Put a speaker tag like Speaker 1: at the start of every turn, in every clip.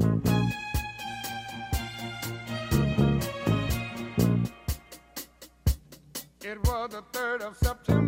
Speaker 1: It was the 3rd of September.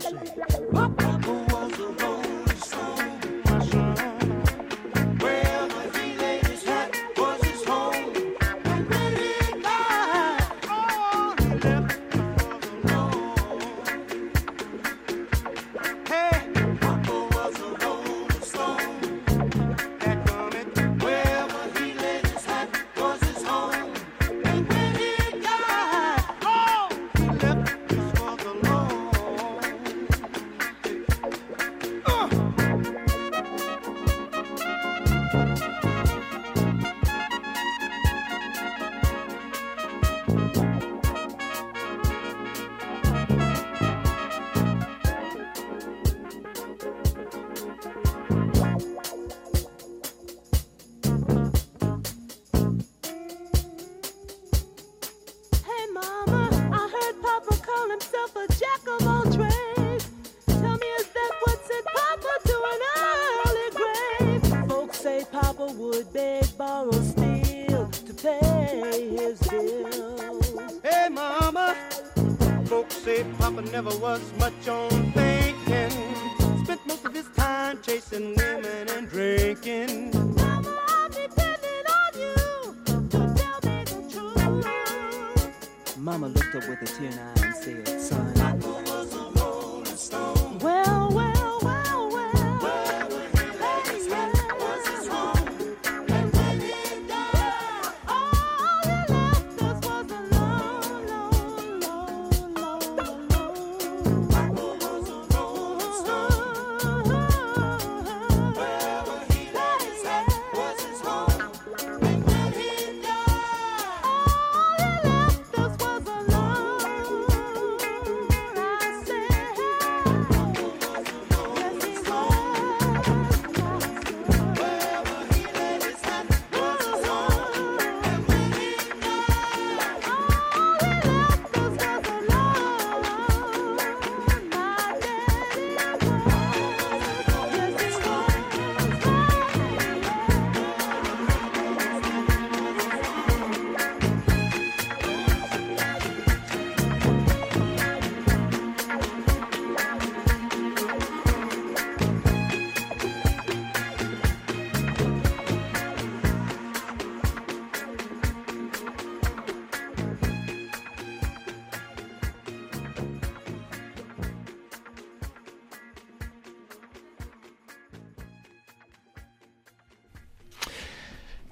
Speaker 1: Yeah.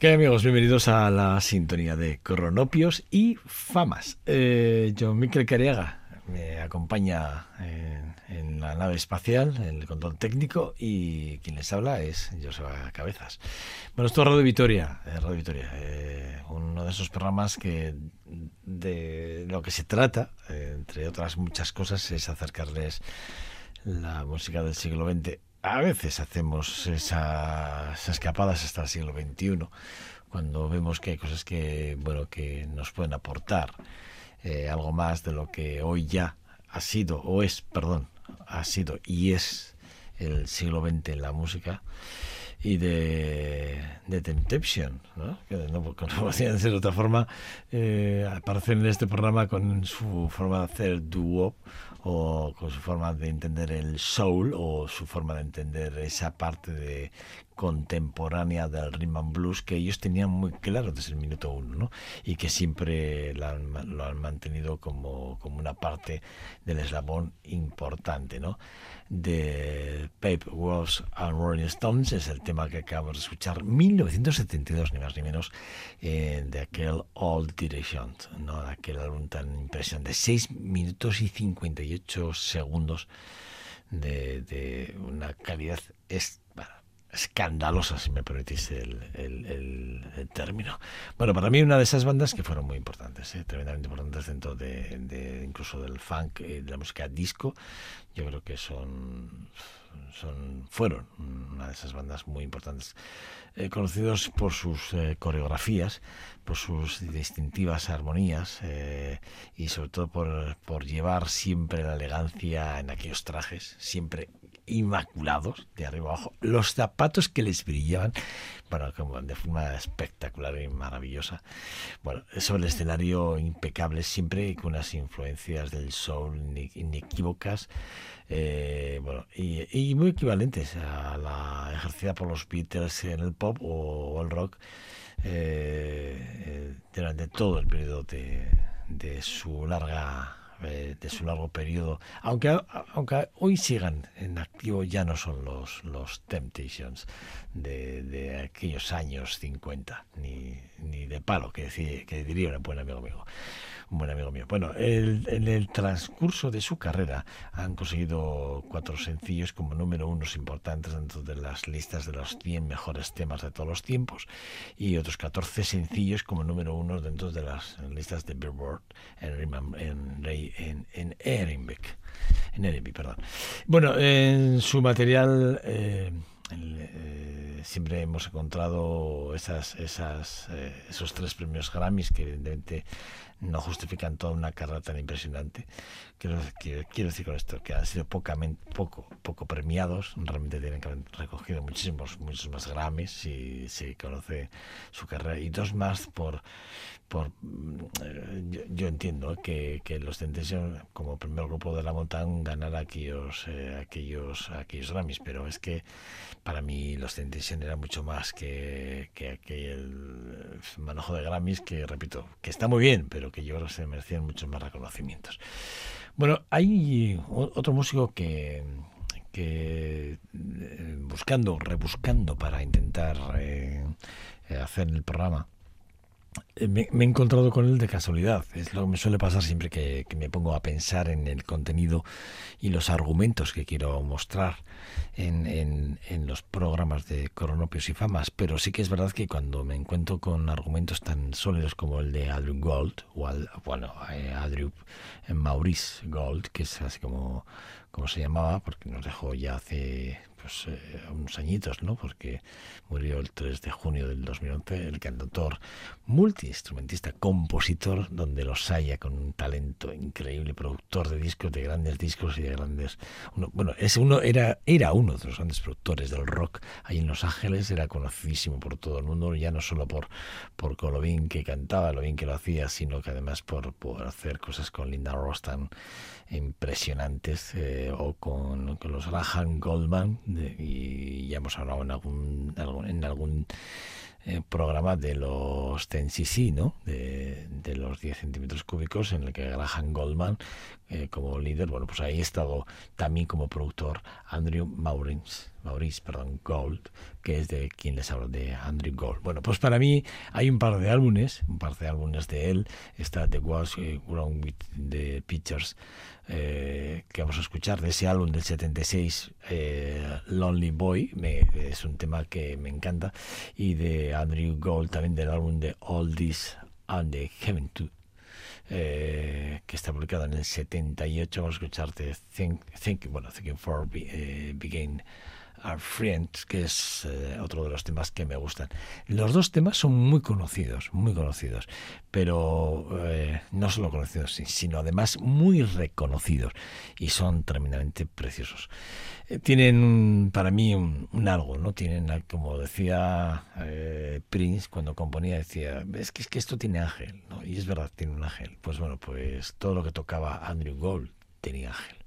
Speaker 2: ¿Qué amigos? Bienvenidos a la sintonía de Cronopios y Famas. Eh, John Miquel Cariaga me acompaña en, en la nave espacial, en el control técnico, y quien les habla es Joseba Cabezas. Bueno, esto es Radio Vitoria, eh, Radio Vitoria, eh, uno de esos programas que de lo que se trata, eh, entre otras muchas cosas, es acercarles la música del siglo XX a veces hacemos esas escapadas hasta el siglo XXI, cuando vemos que hay cosas que, bueno, que nos pueden aportar eh, algo más de lo que hoy ya ha sido, o es, perdón, ha sido y es el siglo XX en la música y de, de Temptation, ¿no? que no, no podía ser de otra forma, eh, aparecen en este programa con su forma de hacer dúo o con su forma de entender el soul o su forma de entender esa parte de contemporánea del rhythm and blues que ellos tenían muy claro desde el minuto uno ¿no? y que siempre lo han, lo han mantenido como, como una parte del eslabón importante ¿no? de Pape Walsh and Rolling Stones es el tema que acabamos de escuchar 1972 ni más ni menos eh, de aquel All Direction ¿no? de aquel álbum tan impresionante de 6 minutos y 58 segundos de, de una calidad bueno, escandalosa, si me permitís el, el, término. Bueno, para mí una de esas bandas que fueron muy importantes, ¿eh? tremendamente importantes dentro de, incluso del funk, de la música disco, yo creo que son, son fueron una de esas bandas muy importantes, eh, conocidos por sus eh, coreografías, por sus distintivas armonías eh, y sobre todo por, por llevar siempre la elegancia en aquellos trajes, siempre inmaculados de arriba abajo, los zapatos que les brillaban, bueno, como de forma espectacular y maravillosa. Bueno, sobre el escenario impecable, siempre con unas influencias del soul inequívocas, eh, bueno, y, muy equivalentes a la ejercida por los Beatles en el pop o, el rock eh, durante todo el periodo de su larga de su largo periodo, aunque, aunque hoy sigan en activo, ya no son los, los Temptations de, de aquellos años 50, ni, ni de palo, que, decía, que diría un buen amigo mío. Un buen amigo mío. Bueno, el, en el transcurso de su carrera han conseguido cuatro sencillos como número unos importantes dentro de las listas de los 100 mejores temas de todos los tiempos y otros 14 sencillos como número uno dentro de las listas de Billboard en, en, en, en perdón. Bueno, en su material... Eh, eh, siempre hemos encontrado esas, esas, eh, esos tres premios Grammys que evidentemente no justifican toda una carrera tan impresionante. Quiero, quiero, quiero decir con esto que han sido pocamente, poco, poco premiados, realmente tienen que haber recogido muchísimos, muchos más Grammys si se conoce su carrera y dos más por, por eh, yo, yo, entiendo que, los Temptation como primer grupo de la montaña ganar aquellos, eh, aquellos, aquellos Grammys, pero es que para mí los Temptation era mucho más que, que aquel manojo de Grammys que, repito, que está muy bien, pero que yo creo que se merecían muchos más reconocimientos. Bueno, hay otro músico que, que eh, buscando, rebuscando para intentar eh, hacer el programa, me, me, he encontrado con él de casualidad. Es lo que me suele pasar siempre que, me pongo a pensar en el contenido y los argumentos que quiero mostrar en, en, en, los programas de Coronopios y Famas. Pero sí que es verdad que cuando me encuentro con argumentos tan sólidos como el de Andrew Gold, o al, bueno, eh, Andrew Maurice Gold, que es así como, como se llamaba, porque nos dejó ya hace pues, eh, unos añitos, ¿no? Porque murió el 3 de junio del 2011, el cantautor, multiinstrumentista, compositor, donde los haya con un talento increíble, productor de discos, de grandes discos y de grandes... Uno, bueno, ese uno era, era uno de los grandes productores del rock ahí en Los Ángeles, era conocidísimo por todo el mundo, ya no solo por, por lo bien que cantaba, lo bien que lo hacía, sino que además por, por hacer cosas con Linda Ross tan impresionantes, eh, o con, los Graham Goldman, y ya hemos hablado en algún, en algún eh, programa de los TNCC, ¿no? De, los 10 centímetros cúbicos, en el que Graham Goldman, eh, como líder, bueno, pues ahí ha estado también como productor Andrew Maurice, Maurice perdón, Gold, que es de quien les hablo, de Andrew Gold. Bueno, pues para mí hay un par de álbumes, un par de álbumes de él, está The Was eh, Grown with the Pictures, eh, que vamos a escuchar de ese álbum del 76, eh, Lonely Boy, me, es un tema que me encanta, y de Andrew Gold también del álbum de All This and the Heaven Too. Eh, que está publicado en el 78 vamos a escucharte Think, think bueno, Thinking for be, Our Friends, que es eh, otro de los temas que me gustan. Los dos temas son muy conocidos, muy conocidos, pero eh, no solo conocidos, sino además muy reconocidos y son tremendamente preciosos. Eh, tienen para mí un, un, algo, ¿no? Tienen, como decía eh, Prince cuando componía, decía, es que, es que esto tiene ángel, ¿no? Y es verdad, tiene un ángel. Pues bueno, pues todo lo que tocaba Andrew Gold tenía ángel.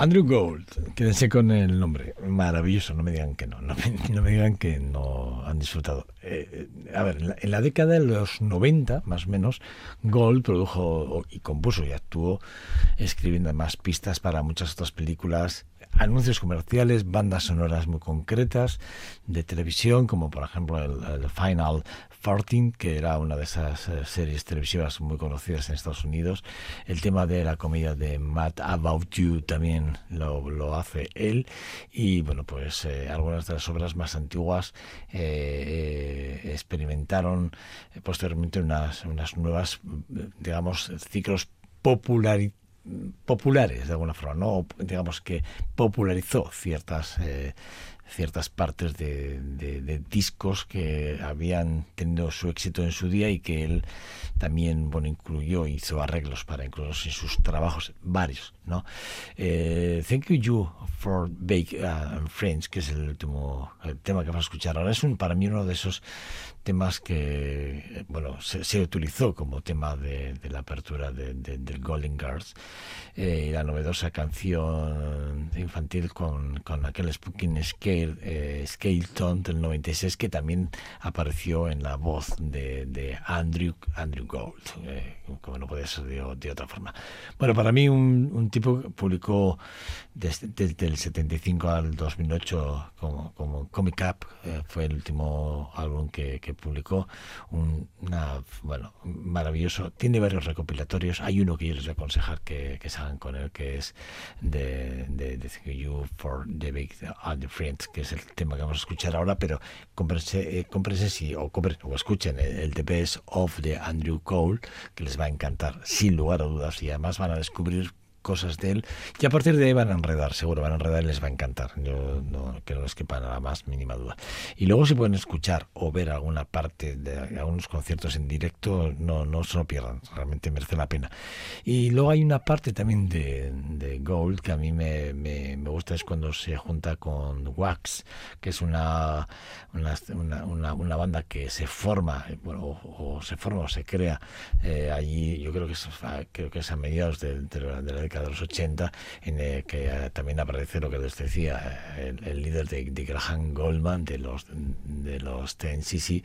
Speaker 2: Andrew Gold, quédense con el nombre, maravilloso, no me digan que no, no me, digan que no han disfrutado. Eh, eh, a ver, en la, en la década de los 90, más o menos, Gold produjo y compuso y actuó escribiendo además pistas para muchas otras películas anuncios comerciales, bandas sonoras muy concretas de televisión, como por ejemplo el, el Final 14, que era una de esas eh, series televisivas muy conocidas en Estados Unidos. El tema de la comedia de Matt About You también lo, lo hace él. Y bueno, pues eh, algunas de las obras más antiguas eh, experimentaron posteriormente unas, unas nuevas, digamos, ciclos popularitarios populares de alguna forma, ¿no? digamos que popularizó ciertas ciertas partes de, de, discos que habían tenido su éxito en su día y que él también bueno incluyó hizo arreglos para incluirlos en sus trabajos varios no eh, Thank You You for Bake uh, Friends que es el último tema que vamos a escuchar ahora es un para mí uno de esos temas que bueno se, se utilizó como tema de, de la apertura de, del Golden Girls eh, la novedosa canción infantil con, con aquel Spooking Scale, eh, Scaleton del 96 que también apareció en la voz de, de Andrew, Andrew Gold, eh, como no puede ser de, de, otra forma. Bueno, para mí un, un tipo que publicó desde, desde, el 75 al 2008 como, como Comic Up, eh, fue el último álbum que, que publicó, un, una, bueno, maravilloso, tiene varios recopilatorios, hay uno que yo les voy a aconsejar que, que salgan con él, que es de, de, de You for the Big and the Friends, que es el tema que vamos a escuchar ahora, pero cómprense, eh, si, o, compren, o escuchen el, el The Best of de Andrew Cole, que les va a encantar, sin lugar a dudas, y además van a descubrir cosas de él y a partir de ahí van a enredar, seguro van a enredar y les va a encantar. Yo no que no les quepa nada más mínima duda. Y luego si pueden escuchar o ver alguna parte de algunos conciertos en directo, no, no se lo pierdan, realmente merece la pena. Y luego hay una parte también de, de Gold que a mí me, me, me, gusta, es cuando se junta con Wax, que es una, una, una, una banda que se forma, bueno, o, o, se forma o se crea eh, allí, yo creo que es, creo que es a mediados de, de, de la década de los 80, en el que eh, también aparece lo que les decía, el, el líder de, de, Graham Goldman de los de los Ten CC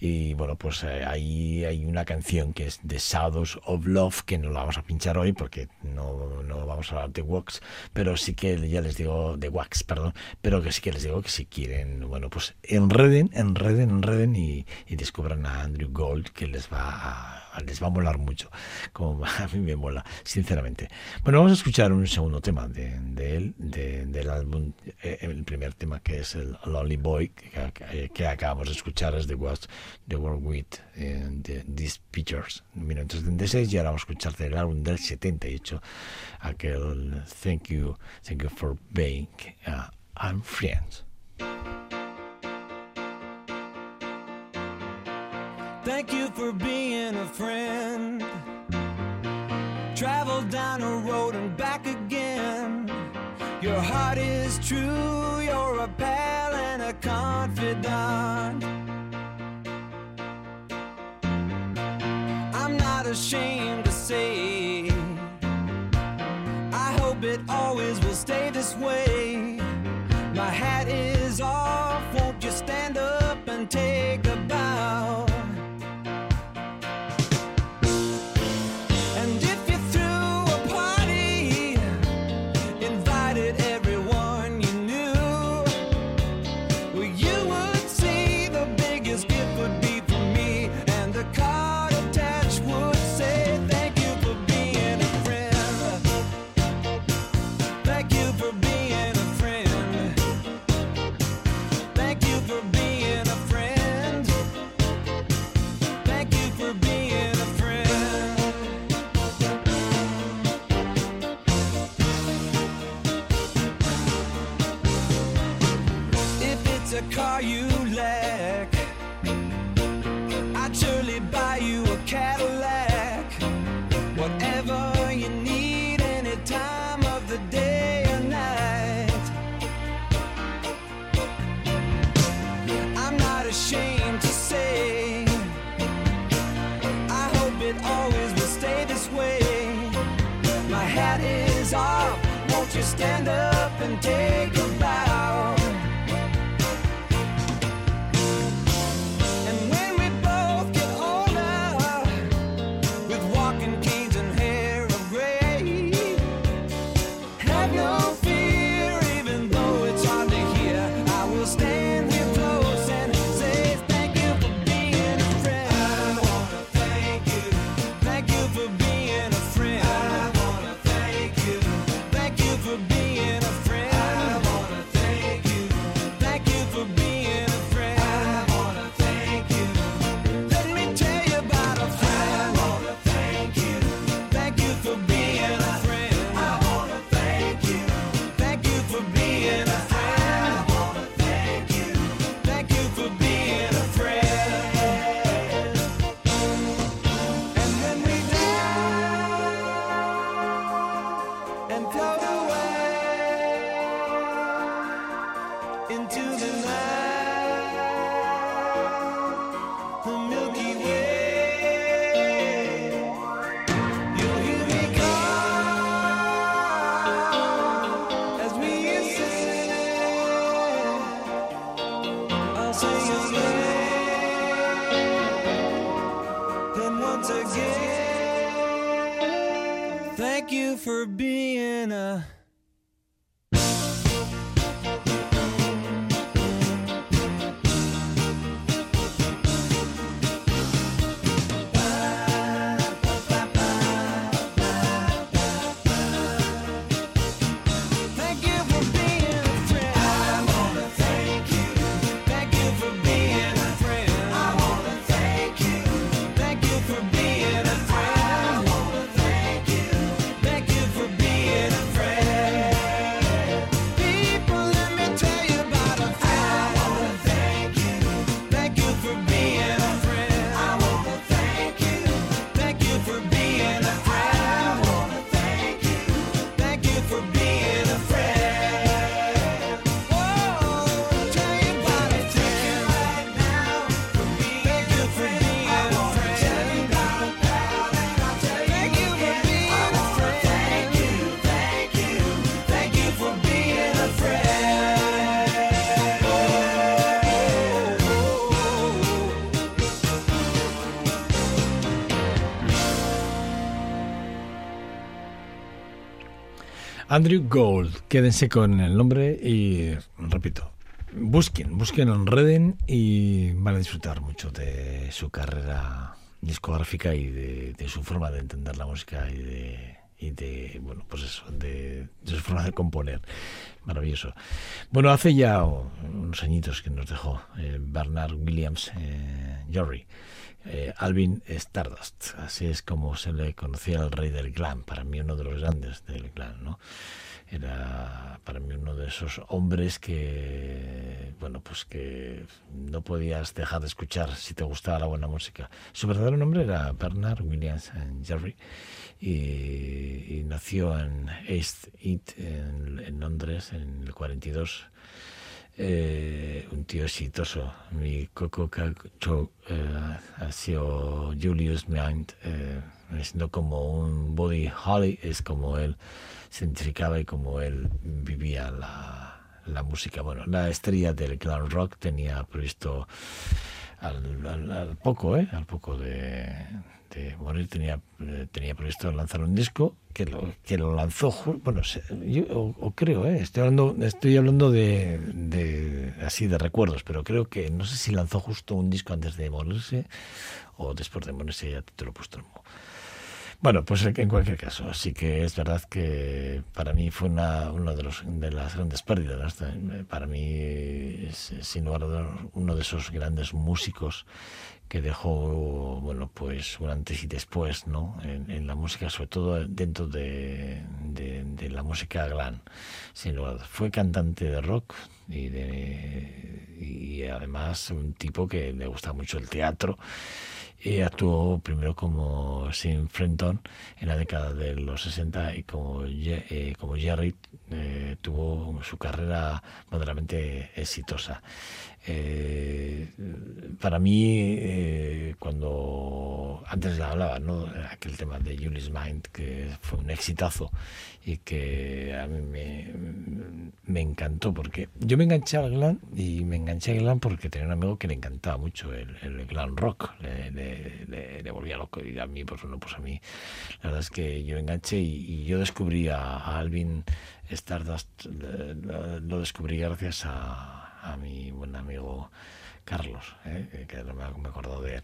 Speaker 2: y bueno, pues eh, ahí hay una canción que es The Shadows of Love, que no la vamos a pinchar hoy porque no, no vamos a hablar de Wax, pero sí que ya les digo, de Wax, perdón, pero que sí que les digo que si quieren, bueno, pues enreden, enreden, enreden y, y descubran a Andrew Gold que les va a les va a molar mucho, como a mí me mola, sinceramente. Bueno, vamos a escuchar un segundo tema de, de él, de, del álbum, eh, el primer tema que es el Lonely Boy, que, que, que acabamos de escuchar es The, Was, the World With eh, the, These Pictures, 1976, y ahora vamos a escuchar del álbum del 78, aquel Thank You, thank you for Being uh, I'm Friends.
Speaker 3: Thank you for being a friend. Travel down a road and back again. Your heart is true, you're a pal and a confidant. I'm not ashamed to say, I hope it always will stay this way. My hat is off, won't you stand up and take a
Speaker 2: Andrew Gold, quédense con el nombre y repito, busquen, busquen en Reden y van a disfrutar mucho de su carrera discográfica y de su forma de entender la música y de, y de bueno, pues eso, de, de su forma de componer. Maravilloso. Bueno, hace ya unos añitos que nos dejó eh, Bernard Williams eh, Jory. Eh, Alvin Stardust, así es como se le conocía al rey del glam, para mí uno de los grandes del glam, ¿no? Era para mí uno de esos hombres que, bueno, pues que no podías dejar de escuchar si te gustaba la buena música. Su verdadero nombre era Bernard Williams Jerry y, y nació en East en, en Londres, en el 42 eh, un tío exitoso. Mi coco cacho eh, ha sido Julius Mind, eh, siendo como un body holly, es como él se identificaba y como él vivía la, la música. Bueno, la estrella del glam rock tenía previsto al, al, al poco, ¿eh? Al poco de, de morir tenía, eh, tenía previsto lanzar un disco que lo, que lo lanzó, bueno, yo o, creo, ¿eh? estoy hablando, estoy hablando de, así de recuerdos, pero creo que no sé si lanzó justo un disco antes de morirse o después de morirse ya te lo puesto. Bueno, pues en cualquier caso, así que es verdad que para mí fue una, uno de, los, de las grandes pérdidas. ¿no? Para mí sin lugar a dudas, uno de esos grandes músicos que dejó, bueno, pues un antes y después, ¿no? En, la música, sobre todo dentro de, la música glam. Sin lugar. Fue cantante de rock y, de, y además un tipo que le gusta mucho el teatro y actuó primero como Sin Frenton en la década de los 60 y como, eh, como Jerry eh, tuvo su carrera moderadamente exitosa. Eh, para mí, eh, cuando antes le hablaba, ¿no? aquel tema de Julie's Mind, que fue un exitazo y que a mí me, me encantó, porque yo me enganché al glam y me enganché al glam porque tenía un amigo que le encantaba mucho el, el glam rock, le, le- le- volvía loco y a mí, pues bueno, pues a mí, la verdad es que yo enganché y, yo descubrí a, Alvin Stardust, le- lo, descubrí gracias a, a mi buen amigo Carlos, ¿eh? que no me he de él.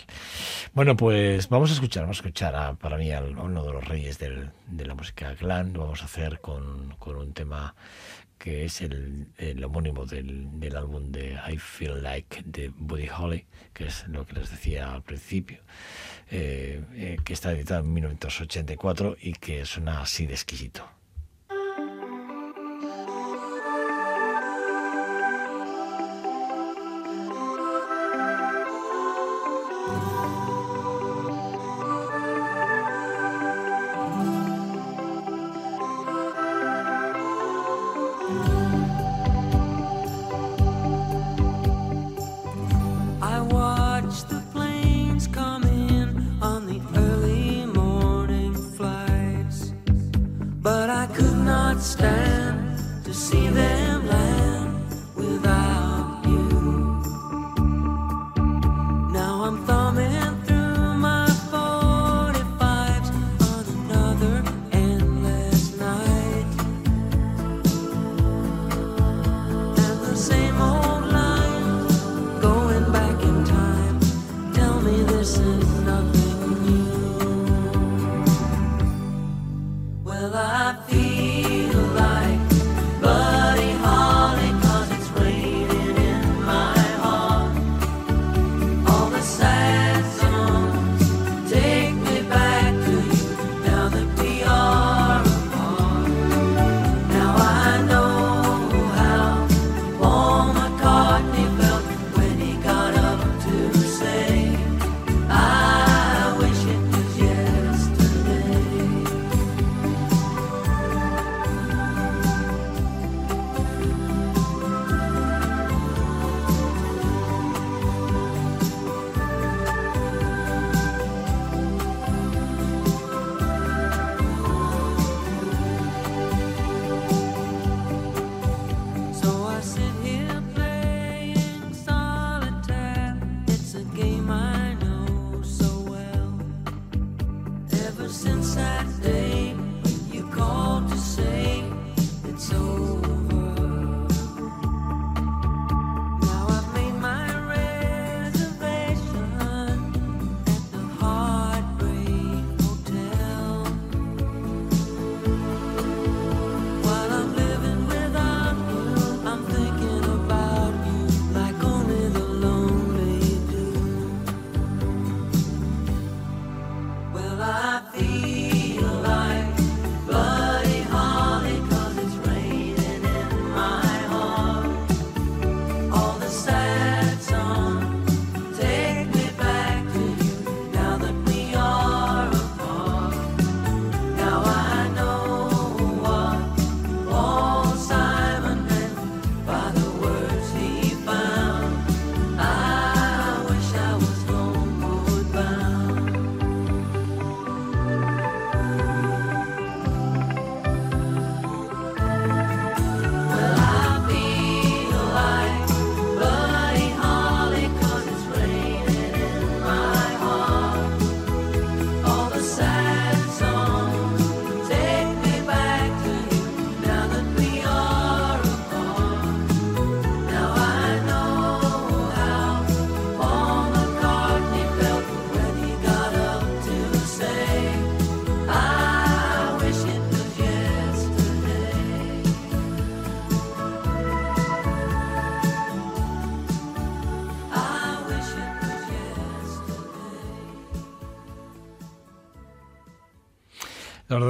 Speaker 2: Bueno, pues vamos a escuchar, vamos a escuchar a, para mí a uno de los reyes del- de la música glam. Lo vamos a hacer con, con un tema que es el, homónimo del, del álbum de I Feel Like de Buddy Holly, que es lo que les decía al principio, eh, eh, que está editado en 1984 y que suena así de exquisito.
Speaker 4: Stand to see them land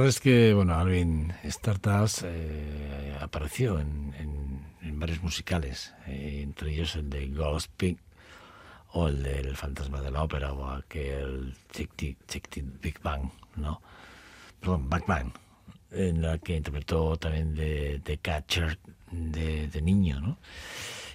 Speaker 2: es que, bueno, Alvin Stardust eh, apareció en, en- varios musicales, eh, entre ellos el de Ghost Pig o el del Fantasma de la Ópera, o aquel Tic Big Bang, ¿no? Perdón, Big Bang, en la que interpretó también de, de Catcher de, de niño, ¿no?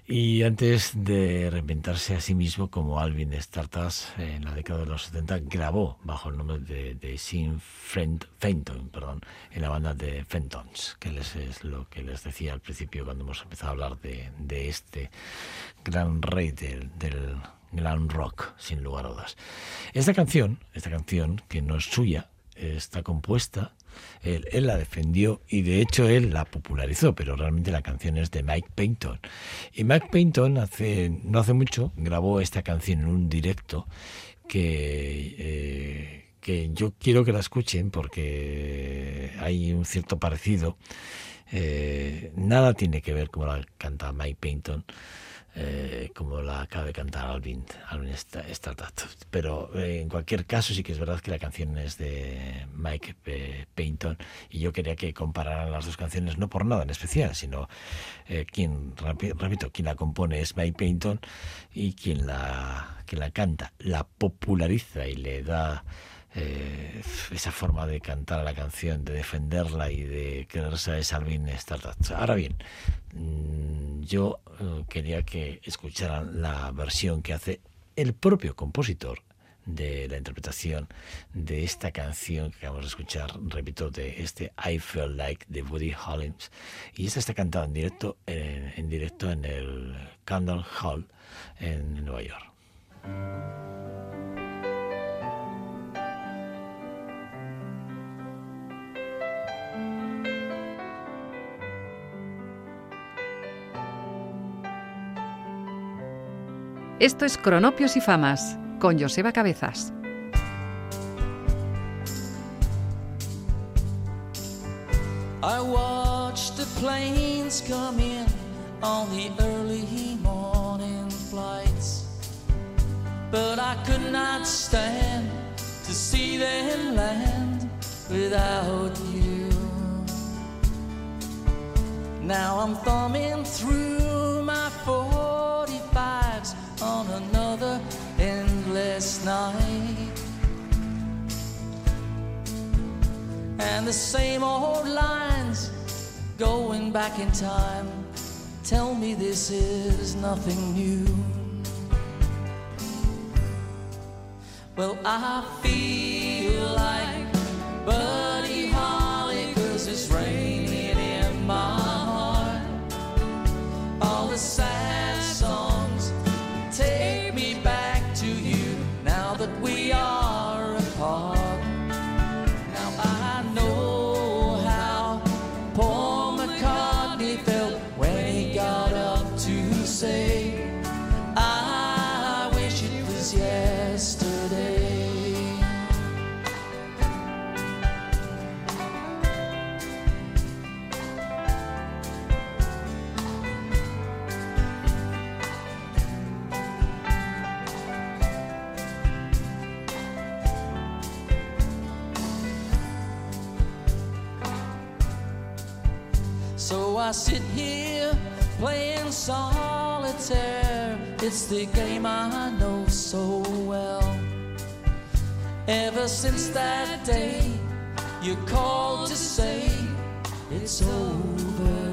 Speaker 2: Y antes de reinventarse a sí mismo como Alvin Stardust en la década de los 70, grabó bajo el nombre de, de Sin Fenton, perdón, en la banda de Fentons, que les, es lo que les decía al principio cuando hemos empezado a hablar de, de este gran rey del, del glam rock, sin lugar a dudas. Esta canción, esta canción que no es suya, está compuesta, él, la defendió y de hecho él la popularizó, pero realmente la canción es de Mike Payton. Y Mike Payton hace, no hace mucho grabó esta canción en un directo que, eh, que yo quiero que la escuchen porque hay un cierto parecido. Eh, nada tiene que ver como la canta Mike Payton eh, como la acaba de cantar Alvin, Alvin Stardust. Pero eh, en cualquier caso sí que es verdad que la canción es de Mike eh, Payton y yo quería que compararan las dos canciones, no por nada en especial, sino eh, quien, repito, quien la compone es Mike Payton y quien la, quien la canta, la populariza y le da eh, esa forma de cantar a la canción, de defenderla y de creerse es Alvin Stardust. Ahora bien, mmm, yo eh, quería que escucharan la versión que hace el propio compositor de la interpretación de esta canción que acabamos de escuchar, repito, de este I Feel Like de Woody Hollins. Y esta está cantada en directo en, en directo en el Candle Hall en Nueva York.
Speaker 5: Esto es Cronopios y Famas con Joseba Cabezas.
Speaker 6: I watched the planes come in on the early morning flights, but I could not stand to see them land without you. Now I'm thumbing through night. And the same old lines going back in time tell me this is nothing new. Well, I feel like Buddy Holly, cause it's raining in my heart. All the sad I sit here playing solitaire. It's the game I know so well. Ever since that day, you called to say it's over.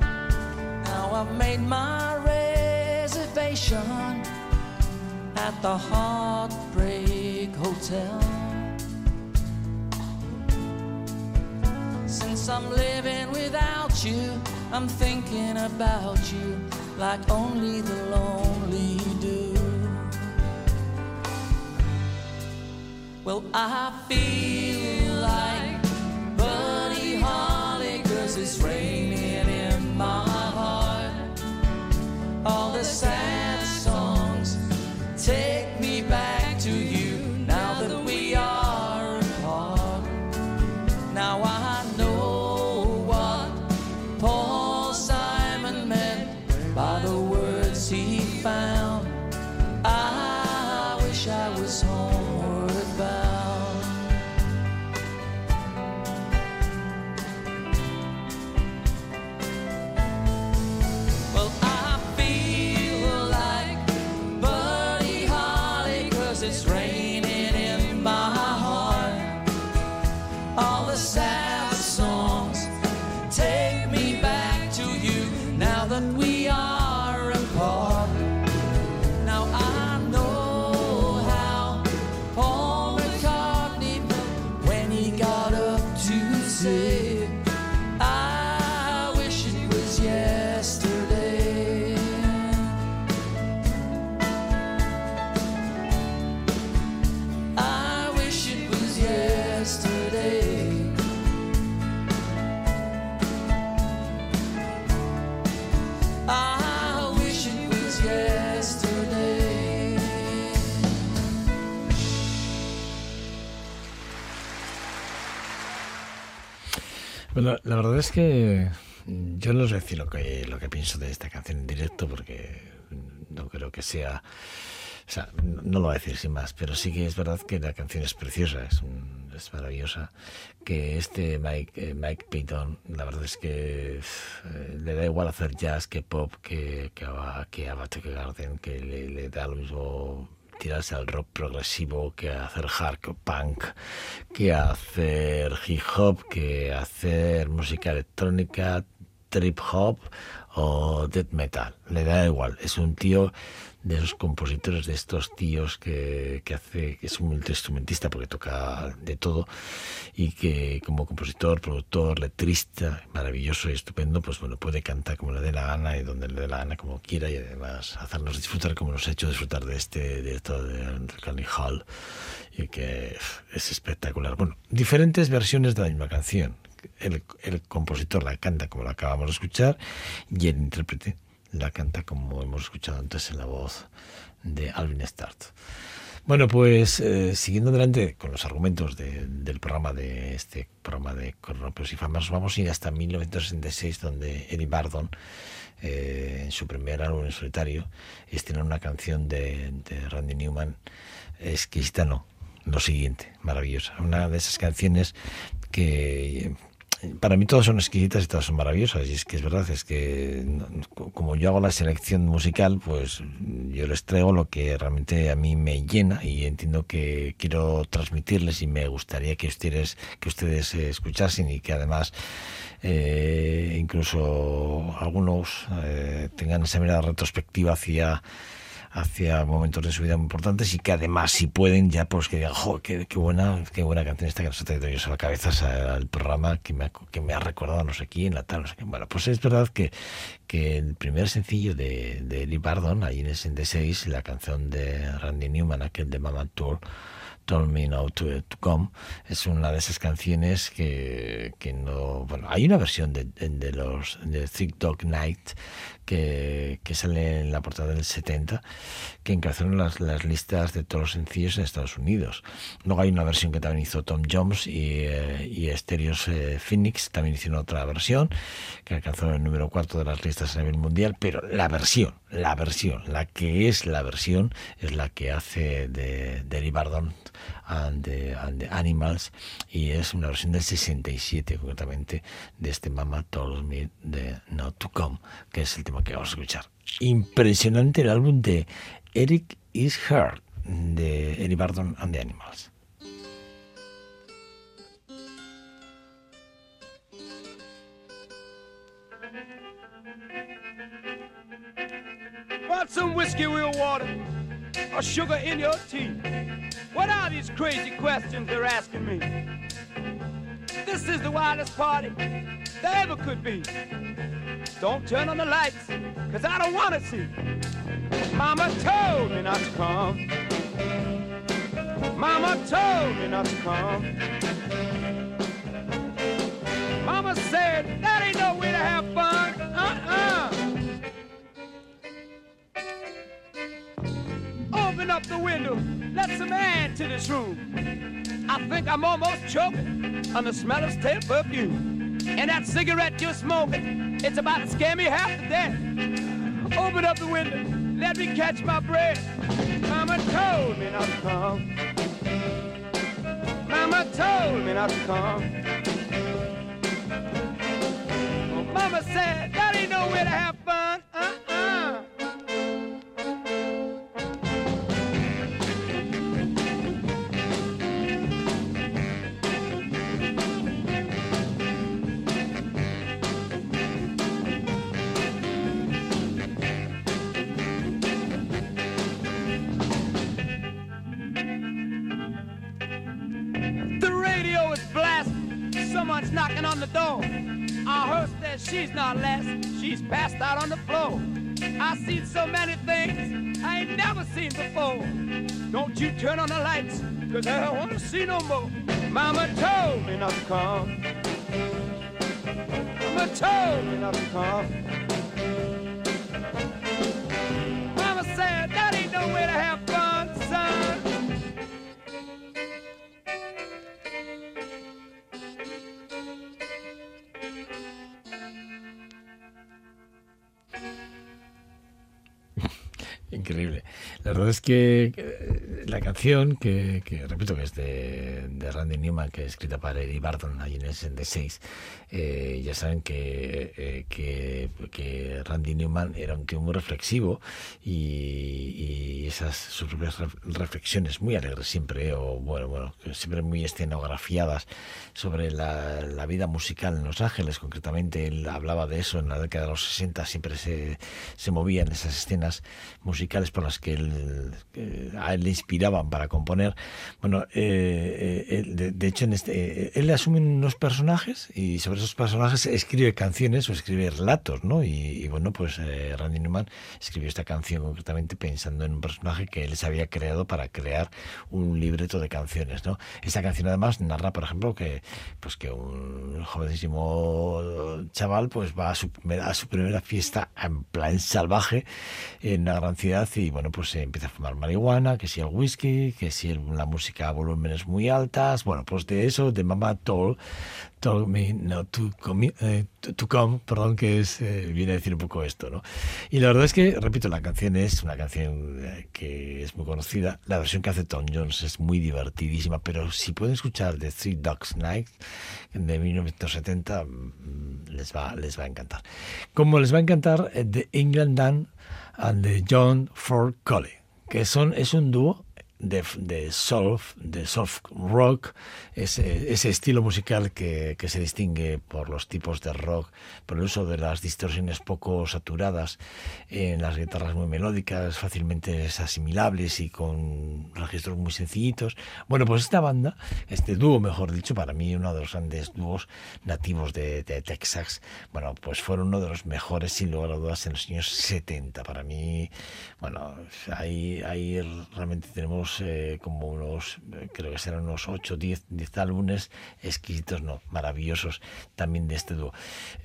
Speaker 6: Now I've made my reservation at the Heartbreak Hotel. Since I'm living without you, I'm thinking about you like only the lonely do. Well, I feel like Buddy Holly, cause it's raining in my heart. All the sad
Speaker 2: Bueno, la verdad es que mm, yo no a decir lo que, lo que pienso de esta canción en directo porque no creo que sea... O sea, no lo voy a decir sin más, pero sí que es verdad que la canción es preciosa, es, un- es maravillosa. Que este Mike, eh, Mike Payton, la verdad es que eh, le da igual hacer jazz que pop, que, que, que a Battle Garden, que le, le da lo mismo tirarse al rock progresivo que hacer hardcore punk, que hacer hip hop, que hacer música electrónica, trip hop o death metal. Le da igual. Es un tío de esos compositores, de estos tíos que, que hace, que es un multiinstrumentista porque toca de todo y que como compositor, productor, letrista, maravilloso y estupendo, pues bueno, puede cantar como le dé la gana y donde le dé la gana como quiera y además hacernos disfrutar como nos ha hecho disfrutar de este directo de, de Carnegie Hall y que es espectacular. Bueno, diferentes versiones de la misma canción. El, el compositor la canta como la acabamos de escuchar y el intérprete la canta como hemos escuchado antes en la voz de Alvin Start. Bueno, pues eh, siguiendo adelante con los argumentos de- del programa de este programa de Cronopios y Famas, vamos a ir hasta 1966, donde Eddie Bardon, eh, en su primer álbum en solitario, estrenó una canción de, de Randy Newman, exquisita no, lo siguiente, maravillosa. Una de esas canciones que para mí todas son exquisitas y todas son maravillosas. Y es que es verdad, es que como yo hago la selección musical, pues yo les traigo lo que realmente a mí me llena y entiendo que quiero transmitirles y me gustaría que ustedes, que ustedes eh, escuchasen y que además eh, incluso algunos eh, tengan esa mirada retrospectiva hacia hacia momentos de su vida muy importantes y que además si pueden ya pues que digan jo, qué, buena qué buena canción esta que nos ha traído yo a la cabeza al programa que me, ha, que me ha recordado no sé quién la tal no sé qué bueno pues es verdad que, que el primer sencillo de, de Lee Bardon ahí en el 66 la canción de Randy Newman aquel de Mama Tour Told Me Now to, to Come es una de esas canciones que, que no bueno hay una versión de, de, de los de Thick Dog Night que, sale en la portada del 70 que encazaron las, listas de todos los sencillos en Estados Unidos. Luego hay una versión que también hizo Tom Jones y, eh, y Stereos eh, Phoenix también hicieron otra versión que alcanzó el número cuarto de las listas a nivel mundial pero la versión la versión la que es la versión es la que hace de, de Lee Bardon and the, and the Animals y es una versión del 67 concretamente de este Mama Told Me de Not to Come que es el tema que vamos a escuchar. Impresionante el álbum de Eric Is Heard de Eric Bardon and the Animals.
Speaker 7: Some whiskey, real water, or sugar in your tea? What are these crazy questions they're asking me? This is the wildest party there ever could be. Don't turn on the lights, cause I don't wanna see. Mama told me not to come. Mama told me not to come. Mama said that ain't no way to have fun. Up the window, let some air into this room. I think I'm almost choking on the smell of stale perfume. And that cigarette you're smoking, it's about to scare me half to death. Open up the window, let me catch my breath. Mama told me not to come. Mama told me not to come. Mama said that ain't no way to have you turn on the lights, cause I don't wanna see no more. Mama told me not to come. Mama told me not to come. Mama said that ain't no way to have fun, son.
Speaker 2: Increíble. La verdad es que eh, la canción, que, que repito que es de, de Randy Newman, que es escrita para Eddie Barton allí en el 66, eh, ya saben que, eh, que, que Randy Newman era un tío muy reflexivo y, y esas sus propias ref- reflexiones muy alegres siempre, o bueno, bueno, siempre muy escenografiadas sobre la, la vida musical en Los Ángeles, concretamente él hablaba de eso en la década de los 60, siempre se, se movían esas escenas musicales por las que él, eh, a él le inspiraban para componer. Bueno, eh, eh, de, de hecho, en este, eh, él asume unos personajes y sobre esos personajes escribe canciones o escribe relatos, ¿no? Y, y bueno, pues eh, Randy Newman escribió esta canción concretamente pensando en un personaje que él se había creado para crear un libreto de canciones, ¿no? Esta canción además narra, por ejemplo, que pues que un jovencísimo chaval pues va a su primera, a su primera fiesta en plan salvaje en una gran ciudad y bueno pues se empieza a fumar marihuana, que si el whisky, que si la música a volúmenes muy altas, bueno pues de eso, de Mama Told, told me not to come, eh, to, to come, perdón, que es, eh, viene a decir un poco esto, ¿no? Y la verdad es que, repito, la canción es una canción eh, que es muy conocida. La versión que hace Tom Jones es muy divertidísima, pero si pueden escuchar The Three Dogs Night de 1970, mm, les va, les va a encantar. Como les va a encantar eh, The England Dan and the John Ford Cole, que son, es un dúo de, de surf, de surf rock, ese, ese estilo musical que, que se distingue por los tipos de rock, por el uso de las distorsiones poco saturadas, en las guitarras muy melódicas, fácilmente asimilables y con registros muy sencillitos. Bueno, pues esta banda, este dúo, mejor dicho, para mí uno de los grandes dúos nativos de, de Texas, bueno, pues fueron uno de los mejores, sin lugar a dudas, en los años 70. Para mí, bueno, ahí, ahí realmente tenemos eh, como unos, eh, creo que serán unos 8, 10, 10 álbumes exquisitos, no, maravillosos también de este dúo.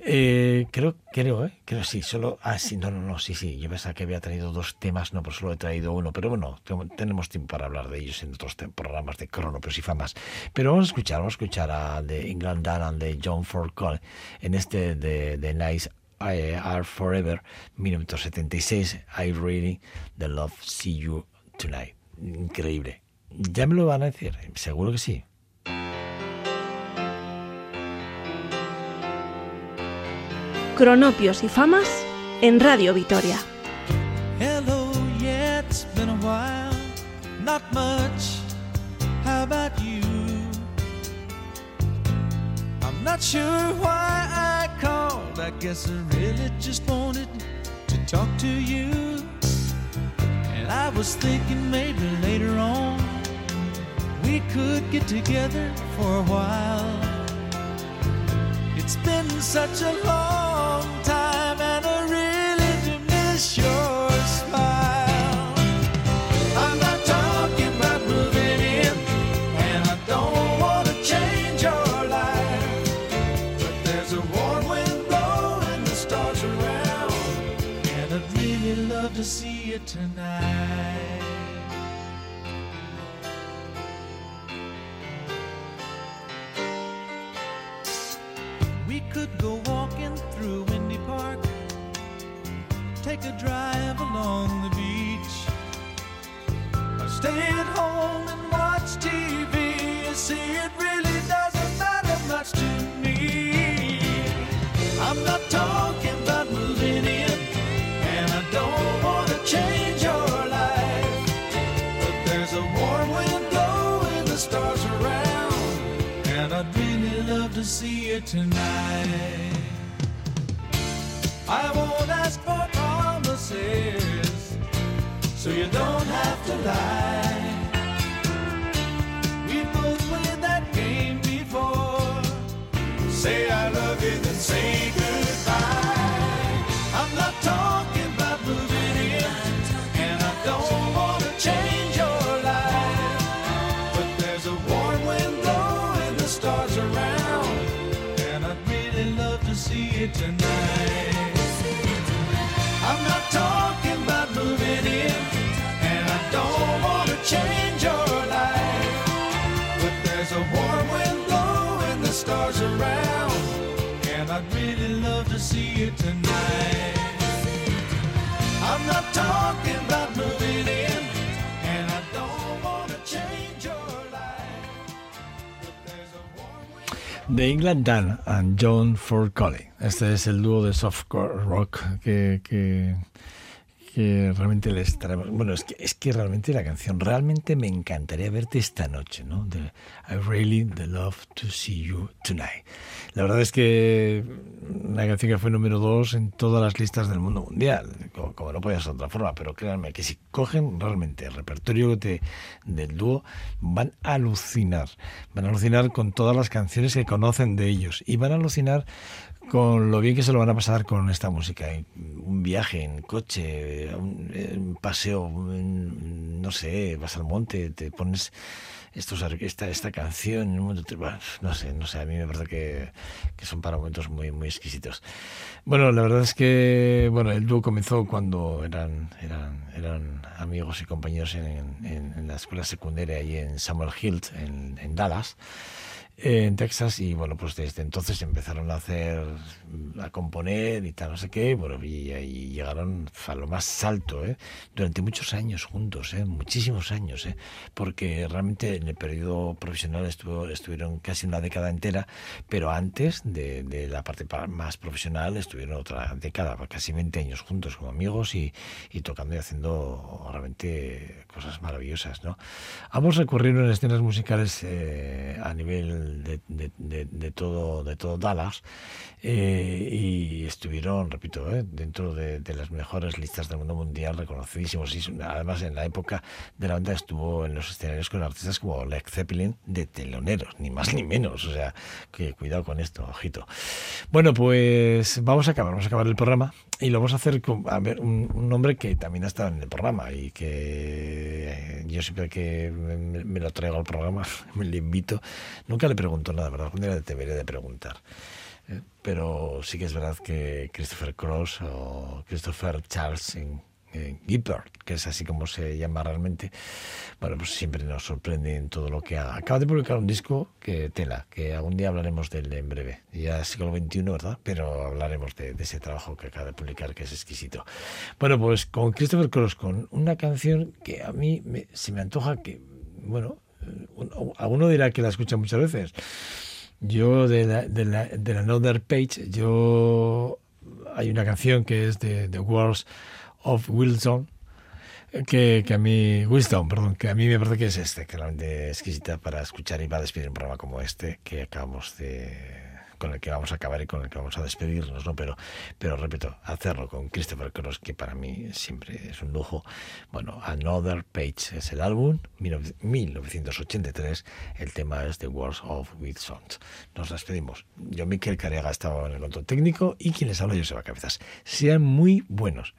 Speaker 2: Eh, creo, creo, ¿eh? Creo sí, solo, ah, sí, no, no, no, sí, sí, yo pensaba que había traído dos temas, no, pues solo he traído uno, pero bueno, tengo- tenemos tiempo para hablar de ellos en otros programas de Cronopios y Famas. Pero vamos a escuchar, vamos a escuchar a de England and de John Ford Cole en este de, de Nice I Are Forever, 1976, I Really The Love See You Tonight. Increíble. Ya me lo van a decir, seguro que sí.
Speaker 8: Cronopios y famas en Radio Vitoria.
Speaker 9: Hello, yeah, it's been a while. Not much. How about you? I'm not sure why I called. I guess I really just wanted to talk to you. And I was thinking maybe later on we could get together for a while. It's been such a long time, and I really do miss your We could go walking through Windy Park, take a drive along the beach, or stay at home see you tonight. I won't ask for promises, so you don't have to lie. We both played that game before. say I love you, then say it tonight. I'm not talking about moving in, and I don't want to change your life. But there's a warm wind blowing the stars around, and I'd really love to see it tonight. I'm not talking about
Speaker 2: De England Dan and John Ford Colley. Este es el dúo de softcore rock que, que, que realmente les traemos. Bueno, es que, es que realmente la canción, realmente me encantaría verte esta noche, ¿no? I really love to see you tonight. La verdad es que una canción que fue número dos en todas las listas del mundo mundial, como, como no podía ser de otra forma, pero créanme que si cogen realmente el repertorio de- del dúo, van a alucinar. Van a alucinar con todas las canciones que conocen de ellos y van a alucinar con lo bien que se lo van a pasar con esta música. Un viaje en coche, un, un paseo, un- no sé, vas al monte, te pones estos, esta, esta canción, bueno, no sé, no sé, a mí me parece que, que son para momentos muy, muy exquisitos. Bueno, la verdad es que bueno, el dúo comenzó cuando eran, eran, eran amigos y compañeros en, en- en la escuela secundaria ahí en Samuel Hill, en, en Dallas en Texas y bueno pues desde entonces empezaron a hacer a componer y tal no sé qué bueno y, y llegaron a lo más alto ¿eh? durante muchos años juntos ¿eh? muchísimos años ¿eh? porque realmente en el periodo profesional estuvo, estuvieron casi una década entera pero antes de, de la parte pa- más profesional estuvieron otra década casi 20 años juntos como amigos y, tocando y haciendo realmente cosas maravillosas ¿no? ambos recurrieron en escenas musicales eh, a nivel de, de- de- de todo de todo Dallas eh, y estuvieron repito eh, dentro de, las mejores listas del mundo mundial reconocidísimos. Y además en la época de la banda estuvo en los escenarios con artistas como Led Zeppelin de teloneros ni más ni menos. O sea que cuidado con esto ojito. Bueno pues vamos a acabar vamos a acabar el programa y lo vamos a hacer con a ver, un, un hombre que también ha estado en el programa y que eh, yo siempre que me, me lo traigo al programa me le invito nunca le pregunto nada verdad algún día le debería de preguntar Eh, pero sí que es verdad que Christopher Cross o Christopher Charles en, Gibbard, que es así como se llama realmente, bueno, pues siempre nos sorprende en todo lo que haga. Acaba de publicar un disco que tela, que algún día hablaremos de él en breve. Ya siglo XXI, ¿verdad? Pero hablaremos de, de ese trabajo que acaba de publicar, que es exquisito. Bueno, pues con Christopher Cross, con una canción que a mí me- se me antoja que, bueno, eh, un- alguno dirá que la escucha muchas veces. Yo de la, de la, de la Another Page, yo hay una canción que es de The Wars of Wilson, que, que a mí, Wisdom, perdón, que a mí me parece que es este, que realmente exquisita para escuchar y va a despedir un programa como este que acabamos de con el que vamos a acabar y con el que vamos a despedirnos, ¿no? Pero, pero repito, hacerlo con Christopher Cross, que para mí siempre es un lujo. Bueno, Another Page es el álbum, 19- 1983, el tema es The Wars of Wilson. Nos despedimos. Yo, Miquel Careaga, estaba en el control técnico y quien les habla, Joseba Cabezas. Sean muy buenos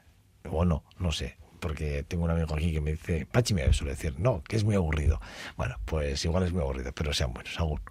Speaker 2: o no, no sé, porque tengo un amigo aquí que me dice, Pachi me suele decir, no, que es muy aburrido. Bueno, pues igual es muy aburrido, pero sean buenos, agur.